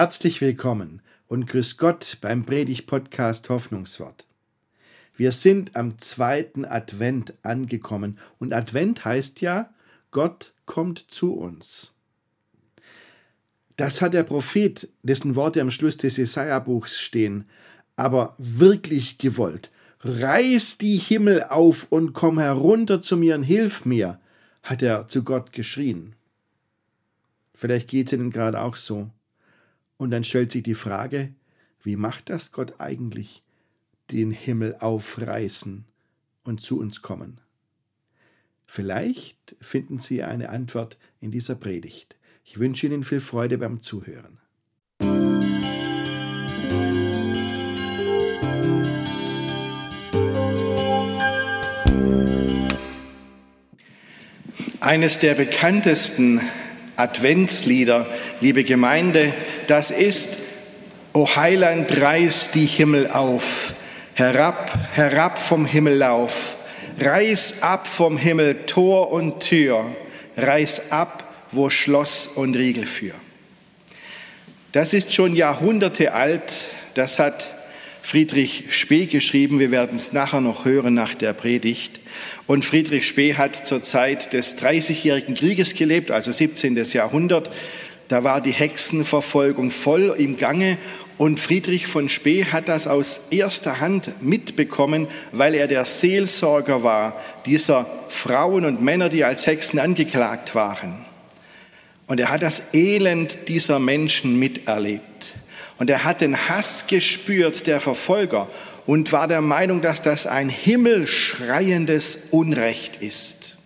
Herzlich willkommen und grüß Gott beim Predig-Podcast Hoffnungswort. Wir sind am zweiten Advent angekommen und Advent heißt ja, Gott kommt zu uns. Das hat der Prophet, dessen Worte am Schluss des Jesaja-Buchs stehen, aber wirklich gewollt. Reiß die Himmel auf und komm herunter zu mir und hilf mir, hat er zu Gott geschrien. Vielleicht geht es Ihnen gerade auch so. Und dann stellt sich die Frage, wie macht das Gott eigentlich, den Himmel aufreißen und zu uns kommen? Vielleicht finden Sie eine Antwort in dieser Predigt. Ich wünsche Ihnen viel Freude beim Zuhören. Eines der bekanntesten Adventslieder, liebe Gemeinde, das ist, O Heiland, reiß die Himmel auf, herab, herab vom Himmel lauf, reiß ab vom Himmel Tor und Tür, reiß ab, wo Schloss und Riegel für. Das ist schon Jahrhunderte alt, das hat Friedrich Spee geschrieben, wir werden es nachher noch hören nach der Predigt. Und Friedrich Spee hat zur Zeit des Dreißigjährigen Krieges gelebt, also 17. Jahrhundert. Da war die Hexenverfolgung voll im Gange und Friedrich von Spee hat das aus erster Hand mitbekommen, weil er der Seelsorger war dieser Frauen und Männer, die als Hexen angeklagt waren. Und er hat das Elend dieser Menschen miterlebt. Und er hat den Hass gespürt der Verfolger und war der Meinung, dass das ein himmelschreiendes Unrecht ist.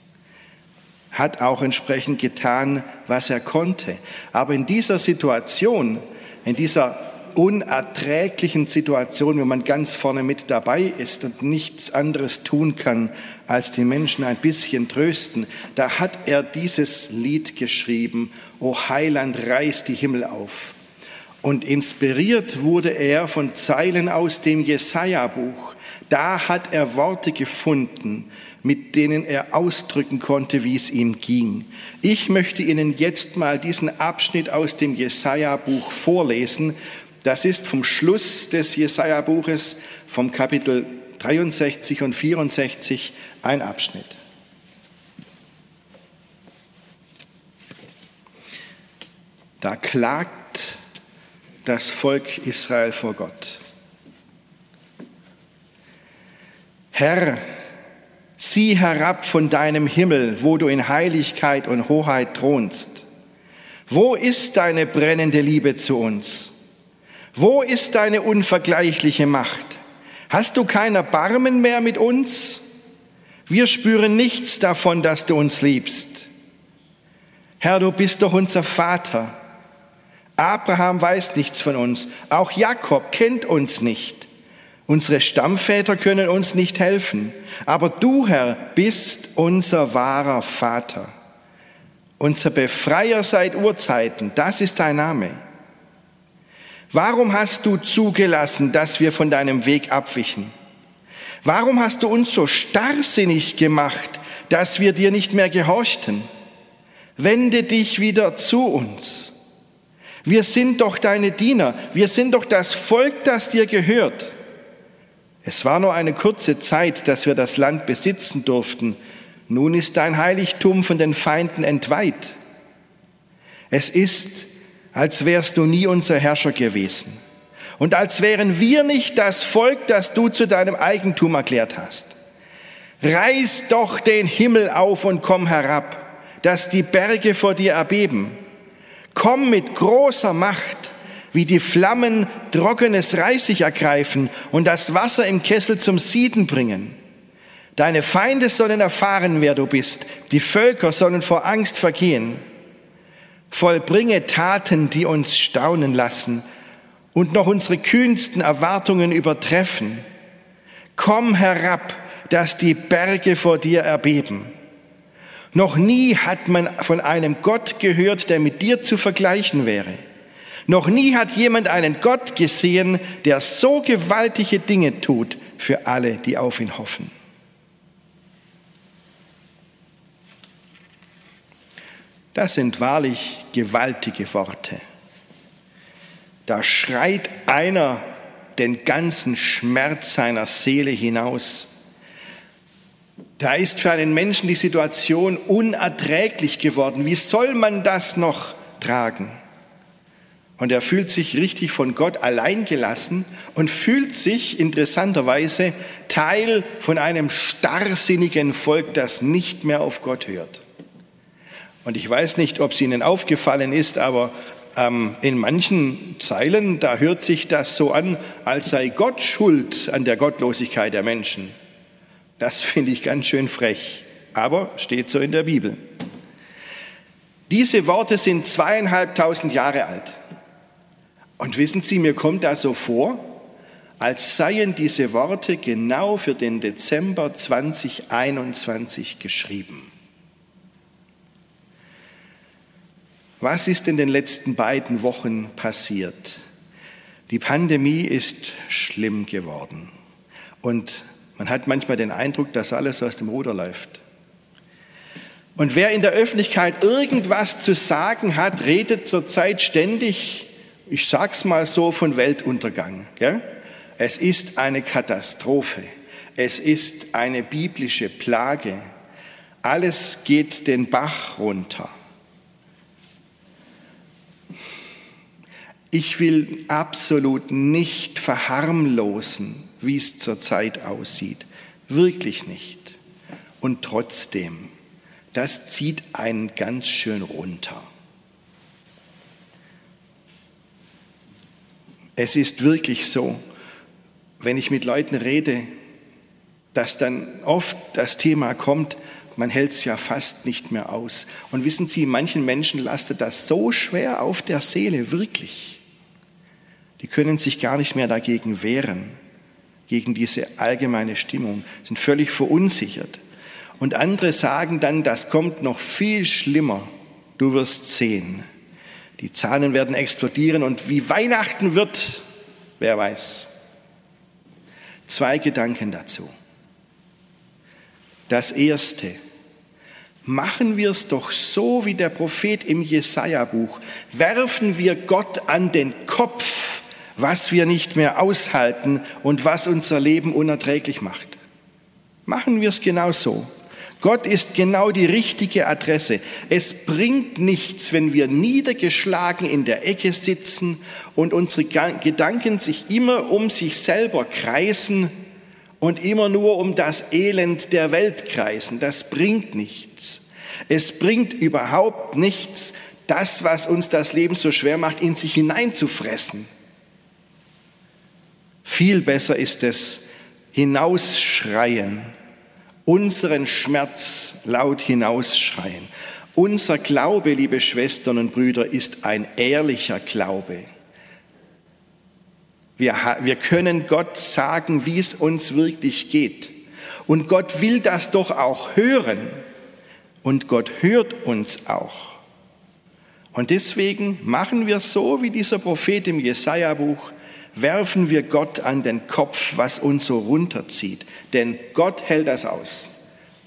Hat auch entsprechend getan, was er konnte. Aber in dieser Situation, in dieser unerträglichen Situation, wenn man ganz vorne mit dabei ist und nichts anderes tun kann, als die Menschen ein bisschen trösten, da hat er dieses Lied geschrieben, O Heiland, reiß die Himmel auf. Und inspiriert wurde er von Zeilen aus dem Jesaja-Buch. Da hat er Worte gefunden, mit denen er ausdrücken konnte, wie es ihm ging. Ich möchte Ihnen jetzt mal diesen Abschnitt aus dem Jesaja-Buch vorlesen. Das ist vom Schluss des Jesaja-Buches, vom Kapitel 63 und 64, ein Abschnitt. Da klagt das Volk Israel vor Gott. Herr, sieh herab von deinem Himmel, wo du in Heiligkeit und Hoheit thronst. Wo ist deine brennende Liebe zu uns? Wo ist deine unvergleichliche Macht? Hast du kein Erbarmen mehr mit uns? Wir spüren nichts davon, dass du uns liebst. Herr, du bist doch unser Vater. Abraham weiß nichts von uns. Auch Jakob kennt uns nicht. Unsere Stammväter können uns nicht helfen. Aber du, Herr, bist unser wahrer Vater. Unser Befreier seit Urzeiten, das ist dein Name. Warum hast du zugelassen, dass wir von deinem Weg abwichen? Warum hast du uns so starrsinnig gemacht, dass wir dir nicht mehr gehorchten? Wende dich wieder zu uns. Wir sind doch deine Diener, wir sind doch das Volk, das dir gehört. Es war nur eine kurze Zeit, dass wir das Land besitzen durften. Nun ist dein Heiligtum von den Feinden entweiht. Es ist, als wärst du nie unser Herrscher gewesen und als wären wir nicht das Volk, das du zu deinem Eigentum erklärt hast. Reiß doch den Himmel auf und komm herab, dass die Berge vor dir erbeben Komm mit großer Macht, wie die Flammen trockenes Reisig ergreifen und das Wasser im Kessel zum Sieden bringen. Deine Feinde sollen erfahren, wer du bist. Die Völker sollen vor Angst vergehen. Vollbringe Taten, die uns staunen lassen und noch unsere kühnsten Erwartungen übertreffen. Komm herab, dass die Berge vor dir erbeben. Noch nie hat man von einem Gott gehört, der mit dir zu vergleichen wäre. Noch nie hat jemand einen Gott gesehen, der so gewaltige Dinge tut für alle, die auf ihn hoffen. Das sind wahrlich gewaltige Worte. Da schreit einer den ganzen Schmerz seiner Seele hinaus. Da ist für einen Menschen die Situation unerträglich geworden. Wie soll man das noch tragen? Und er fühlt sich richtig von Gott alleingelassen und fühlt sich interessanterweise Teil von einem starrsinnigen Volk, das nicht mehr auf Gott hört. Und ich weiß nicht, ob es Ihnen aufgefallen ist, aber ähm, in manchen Zeilen, da hört sich das so an, als sei Gott schuld an der Gottlosigkeit der Menschen. Das finde ich ganz schön frech, aber steht so in der Bibel. Diese Worte sind zweieinhalbtausend Jahre alt. Und wissen Sie, mir kommt da so vor, als seien diese Worte genau für den Dezember 2021 geschrieben. Was ist in den letzten beiden Wochen passiert? Die Pandemie ist schlimm geworden und man hat manchmal den Eindruck, dass alles aus dem Ruder läuft. Und wer in der Öffentlichkeit irgendwas zu sagen hat, redet zurzeit ständig, ich sag's mal so, von Weltuntergang. Gell? Es ist eine Katastrophe. Es ist eine biblische Plage. Alles geht den Bach runter. Ich will absolut nicht verharmlosen, wie es zurzeit aussieht. Wirklich nicht. Und trotzdem, das zieht einen ganz schön runter. Es ist wirklich so, wenn ich mit Leuten rede, dass dann oft das Thema kommt, man hält es ja fast nicht mehr aus. Und wissen Sie, manchen Menschen lastet das so schwer auf der Seele, wirklich die können sich gar nicht mehr dagegen wehren, gegen diese allgemeine Stimmung, sind völlig verunsichert. Und andere sagen dann, das kommt noch viel schlimmer, du wirst sehen. Die Zahlen werden explodieren und wie Weihnachten wird, wer weiß. Zwei Gedanken dazu. Das erste, machen wir es doch so wie der Prophet im Jesaja-Buch, werfen wir Gott an den Kopf was wir nicht mehr aushalten und was unser Leben unerträglich macht. Machen wir es genau so. Gott ist genau die richtige Adresse. Es bringt nichts, wenn wir niedergeschlagen in der Ecke sitzen und unsere Gedanken sich immer um sich selber kreisen und immer nur um das Elend der Welt kreisen. Das bringt nichts. Es bringt überhaupt nichts, das, was uns das Leben so schwer macht, in sich hineinzufressen. Viel besser ist es, hinausschreien, unseren Schmerz laut hinausschreien. Unser Glaube, liebe Schwestern und Brüder, ist ein ehrlicher Glaube. Wir, wir können Gott sagen, wie es uns wirklich geht. Und Gott will das doch auch hören. Und Gott hört uns auch. Und deswegen machen wir so wie dieser Prophet im Jesaja-Buch werfen wir Gott an den Kopf, was uns so runterzieht. Denn Gott hält das aus.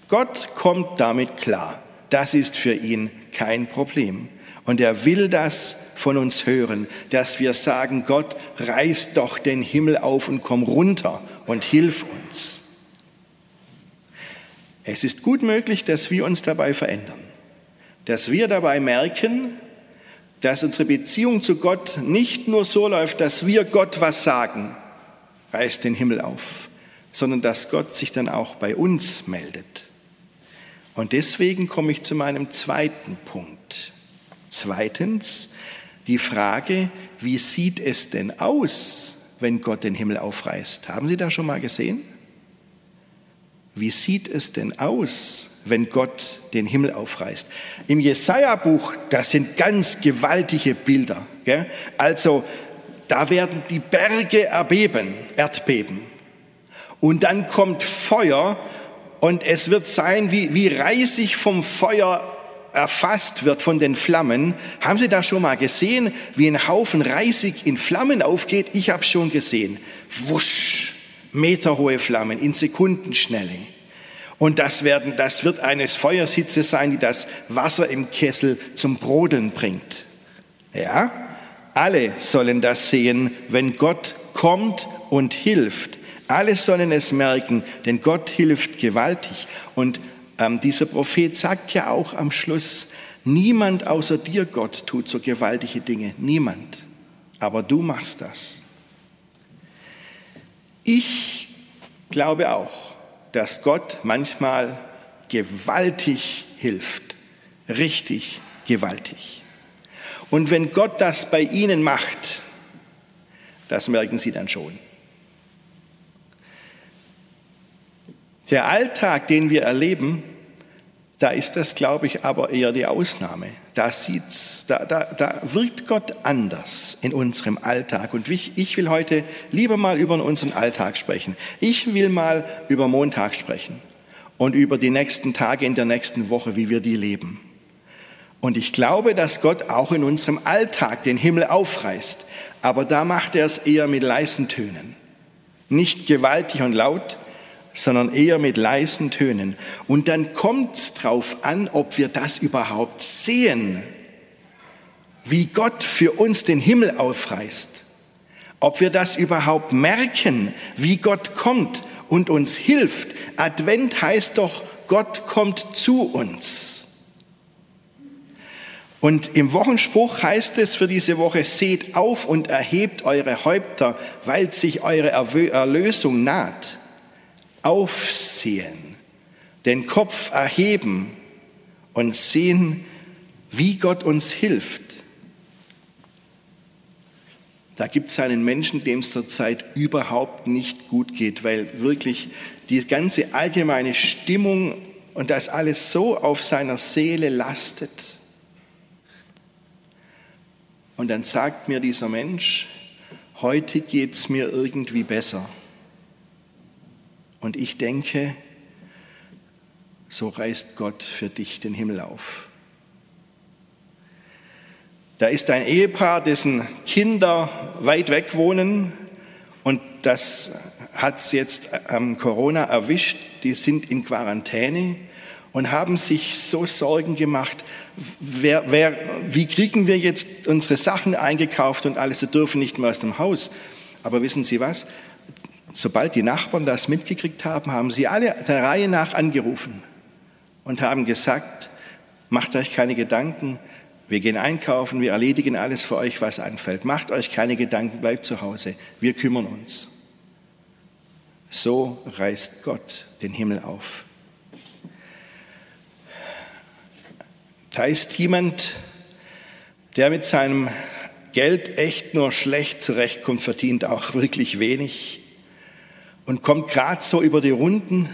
Gott kommt damit klar. Das ist für ihn kein Problem. Und er will das von uns hören, dass wir sagen, Gott, reiß doch den Himmel auf und komm runter und hilf uns. Es ist gut möglich, dass wir uns dabei verändern, dass wir dabei merken, dass unsere Beziehung zu Gott nicht nur so läuft, dass wir Gott was sagen, reißt den Himmel auf, sondern dass Gott sich dann auch bei uns meldet. Und deswegen komme ich zu meinem zweiten Punkt. Zweitens die Frage, wie sieht es denn aus, wenn Gott den Himmel aufreißt? Haben Sie da schon mal gesehen? Wie sieht es denn aus, wenn Gott den Himmel aufreißt? Im Jesaja-Buch, das sind ganz gewaltige Bilder. Gell? Also, da werden die Berge erbeben, Erdbeben. Und dann kommt Feuer und es wird sein, wie, wie Reisig vom Feuer erfasst wird von den Flammen. Haben Sie da schon mal gesehen, wie ein Haufen Reisig in Flammen aufgeht? Ich habe schon gesehen. Wusch meterhohe Flammen in Sekundenschnelle. Und das, werden, das wird eine Feuersitze sein, die das Wasser im Kessel zum Brodeln bringt. Ja? Alle sollen das sehen, wenn Gott kommt und hilft. Alle sollen es merken, denn Gott hilft gewaltig. Und ähm, dieser Prophet sagt ja auch am Schluss, niemand außer dir, Gott, tut so gewaltige Dinge. Niemand. Aber du machst das. Ich glaube auch, dass Gott manchmal gewaltig hilft. Richtig gewaltig. Und wenn Gott das bei Ihnen macht, das merken Sie dann schon. Der Alltag, den wir erleben, da ist das, glaube ich, aber eher die Ausnahme. Da, sieht's, da, da, da wirkt Gott anders in unserem Alltag. Und ich, ich will heute lieber mal über unseren Alltag sprechen. Ich will mal über Montag sprechen und über die nächsten Tage in der nächsten Woche, wie wir die leben. Und ich glaube, dass Gott auch in unserem Alltag den Himmel aufreißt. Aber da macht er es eher mit leisen Tönen. Nicht gewaltig und laut, sondern eher mit leisen Tönen. Und dann kommt es darauf an, ob wir das überhaupt sehen, wie Gott für uns den Himmel aufreißt. Ob wir das überhaupt merken, wie Gott kommt und uns hilft. Advent heißt doch, Gott kommt zu uns. Und im Wochenspruch heißt es für diese Woche, seht auf und erhebt eure Häupter, weil sich eure Erlösung naht aufsehen, den Kopf erheben und sehen, wie Gott uns hilft. Da gibt es einen Menschen, dem es zurzeit überhaupt nicht gut geht, weil wirklich die ganze allgemeine Stimmung und das alles so auf seiner Seele lastet. Und dann sagt mir dieser Mensch, heute geht es mir irgendwie besser. Und ich denke, so reißt Gott für dich den Himmel auf. Da ist ein Ehepaar, dessen Kinder weit weg wohnen und das hat es jetzt am Corona erwischt. Die sind in Quarantäne und haben sich so Sorgen gemacht, wer, wer, wie kriegen wir jetzt unsere Sachen eingekauft und alles, sie dürfen nicht mehr aus dem Haus. Aber wissen Sie was? Sobald die Nachbarn das mitgekriegt haben, haben sie alle der Reihe nach angerufen und haben gesagt, macht euch keine Gedanken, wir gehen einkaufen, wir erledigen alles für euch, was anfällt. Macht euch keine Gedanken, bleibt zu Hause, wir kümmern uns. So reißt Gott den Himmel auf. Da ist jemand, der mit seinem Geld echt nur schlecht zurechtkommt, verdient auch wirklich wenig und kommt gerade so über die Runden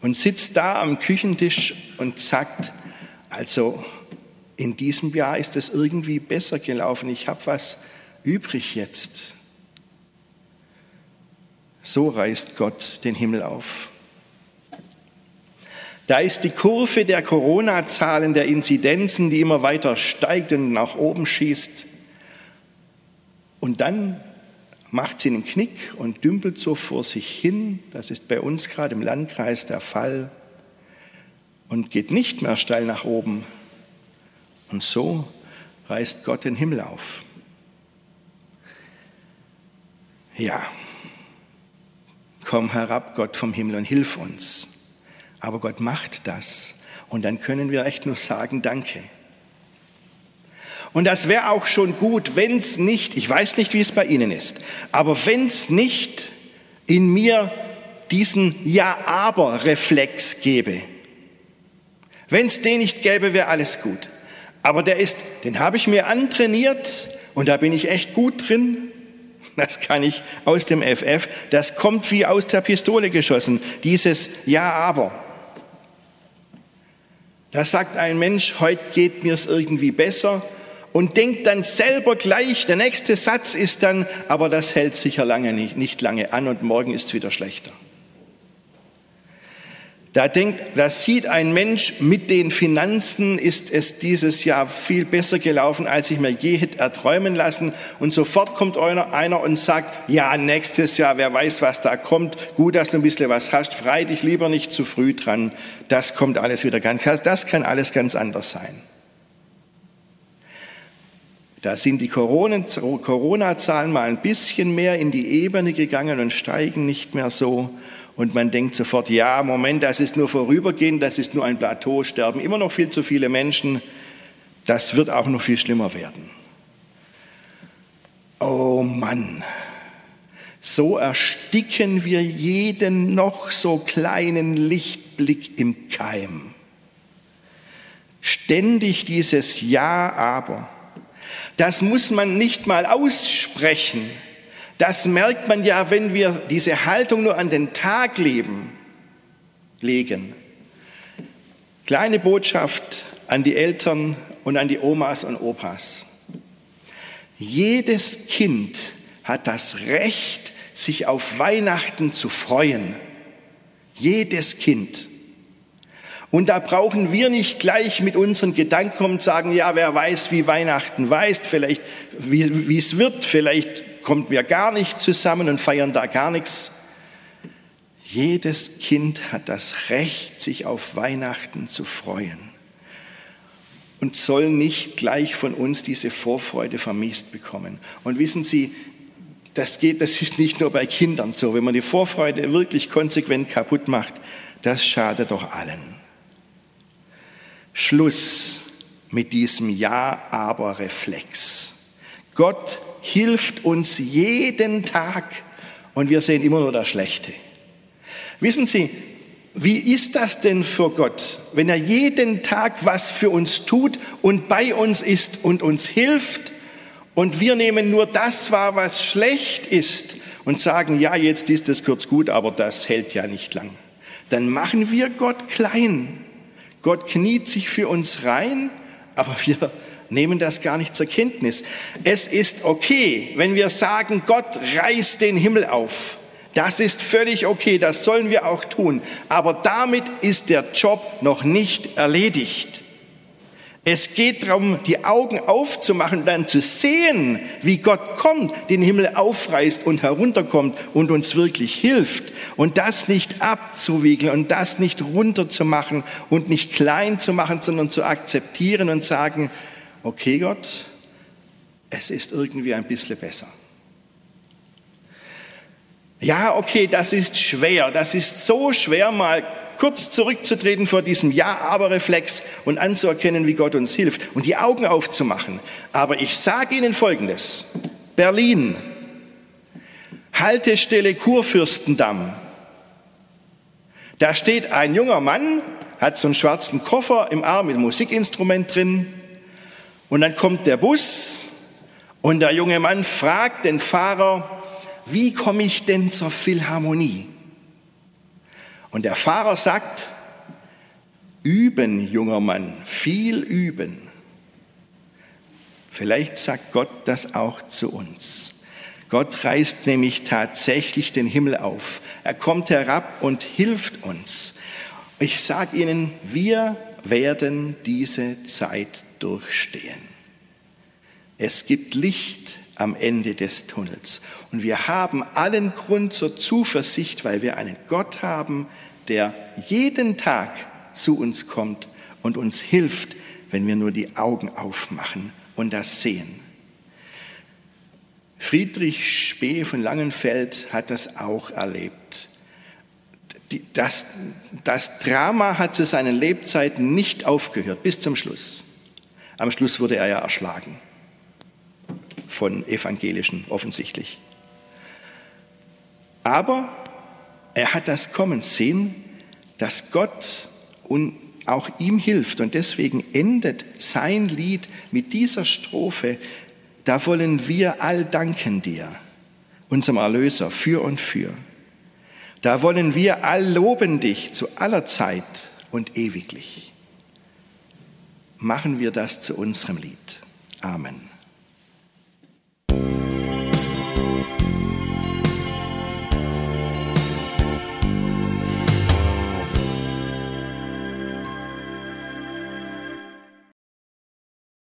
und sitzt da am Küchentisch und sagt, also in diesem Jahr ist es irgendwie besser gelaufen, ich habe was übrig jetzt. So reißt Gott den Himmel auf. Da ist die Kurve der Corona-Zahlen, der Inzidenzen, die immer weiter steigt und nach oben schießt. Und dann macht sie einen Knick und dümpelt so vor sich hin. Das ist bei uns gerade im Landkreis der Fall und geht nicht mehr steil nach oben. Und so reißt Gott den Himmel auf. Ja, komm herab, Gott vom Himmel, und hilf uns. Aber Gott macht das. Und dann können wir echt nur sagen, danke. Und das wäre auch schon gut, wenn es nicht, ich weiß nicht, wie es bei Ihnen ist, aber wenn es nicht in mir diesen Ja-Aber-Reflex gäbe. Wenn es den nicht gäbe, wäre alles gut. Aber der ist, den habe ich mir antrainiert und da bin ich echt gut drin. Das kann ich aus dem FF. Das kommt wie aus der Pistole geschossen. Dieses Ja-Aber. Da sagt ein Mensch, heute geht mir es irgendwie besser und denkt dann selber gleich, der nächste Satz ist dann, aber das hält sicher lange nicht, nicht lange an und morgen ist es wieder schlechter. Da denkt, da sieht ein Mensch, mit den Finanzen ist es dieses Jahr viel besser gelaufen, als ich mir je hätte erträumen lassen. Und sofort kommt einer, einer und sagt, ja, nächstes Jahr, wer weiß, was da kommt. Gut, dass du ein bisschen was hast. Frei dich lieber nicht zu früh dran. Das kommt alles wieder ganz, das kann alles ganz anders sein. Da sind die Corona-Zahlen mal ein bisschen mehr in die Ebene gegangen und steigen nicht mehr so. Und man denkt sofort, ja, Moment, das ist nur vorübergehend, das ist nur ein Plateau, sterben immer noch viel zu viele Menschen. Das wird auch noch viel schlimmer werden. Oh Mann, so ersticken wir jeden noch so kleinen Lichtblick im Keim. Ständig dieses Ja, aber. Das muss man nicht mal aussprechen. Das merkt man ja, wenn wir diese Haltung nur an den Tag leben, legen. Kleine Botschaft an die Eltern und an die Omas und Opas. Jedes Kind hat das Recht, sich auf Weihnachten zu freuen. Jedes Kind. Und da brauchen wir nicht gleich mit unseren Gedanken kommen und sagen, ja, wer weiß, wie Weihnachten weiß, vielleicht, wie, es wird, vielleicht kommen wir gar nicht zusammen und feiern da gar nichts. Jedes Kind hat das Recht, sich auf Weihnachten zu freuen und soll nicht gleich von uns diese Vorfreude vermisst bekommen. Und wissen Sie, das geht, das ist nicht nur bei Kindern so. Wenn man die Vorfreude wirklich konsequent kaputt macht, das schadet doch allen. Schluss mit diesem Ja-Aber-Reflex. Gott hilft uns jeden Tag und wir sehen immer nur das Schlechte. Wissen Sie, wie ist das denn für Gott, wenn er jeden Tag was für uns tut und bei uns ist und uns hilft und wir nehmen nur das wahr, was schlecht ist und sagen, ja, jetzt ist es kurz gut, aber das hält ja nicht lang. Dann machen wir Gott klein. Gott kniet sich für uns rein, aber wir nehmen das gar nicht zur Kenntnis. Es ist okay, wenn wir sagen, Gott reißt den Himmel auf. Das ist völlig okay, das sollen wir auch tun. Aber damit ist der Job noch nicht erledigt. Es geht darum, die Augen aufzumachen und dann zu sehen, wie Gott kommt, den Himmel aufreißt und herunterkommt und uns wirklich hilft. Und das nicht abzuwiegeln und das nicht runterzumachen und nicht klein zu machen, sondern zu akzeptieren und sagen, okay Gott, es ist irgendwie ein bisschen besser. Ja, okay, das ist schwer. Das ist so schwer, mal kurz zurückzutreten vor diesem Ja-Aber-Reflex und anzuerkennen, wie Gott uns hilft und die Augen aufzumachen. Aber ich sage Ihnen Folgendes. Berlin, Haltestelle Kurfürstendamm. Da steht ein junger Mann, hat so einen schwarzen Koffer im Arm mit Musikinstrument drin. Und dann kommt der Bus und der junge Mann fragt den Fahrer, wie komme ich denn zur Philharmonie? Und der Fahrer sagt, üben, junger Mann, viel üben. Vielleicht sagt Gott das auch zu uns. Gott reißt nämlich tatsächlich den Himmel auf. Er kommt herab und hilft uns. Ich sage Ihnen, wir werden diese Zeit durchstehen. Es gibt Licht am Ende des Tunnels. Und wir haben allen Grund zur Zuversicht, weil wir einen Gott haben, der jeden Tag zu uns kommt und uns hilft, wenn wir nur die Augen aufmachen und das sehen. Friedrich Spee von Langenfeld hat das auch erlebt. Das, das Drama hat zu seinen Lebzeiten nicht aufgehört, bis zum Schluss. Am Schluss wurde er ja erschlagen von Evangelischen offensichtlich. Aber er hat das kommen sehen, dass Gott und auch ihm hilft. Und deswegen endet sein Lied mit dieser Strophe, da wollen wir all danken dir, unserem Erlöser, für und für. Da wollen wir all loben dich zu aller Zeit und ewiglich. Machen wir das zu unserem Lied. Amen.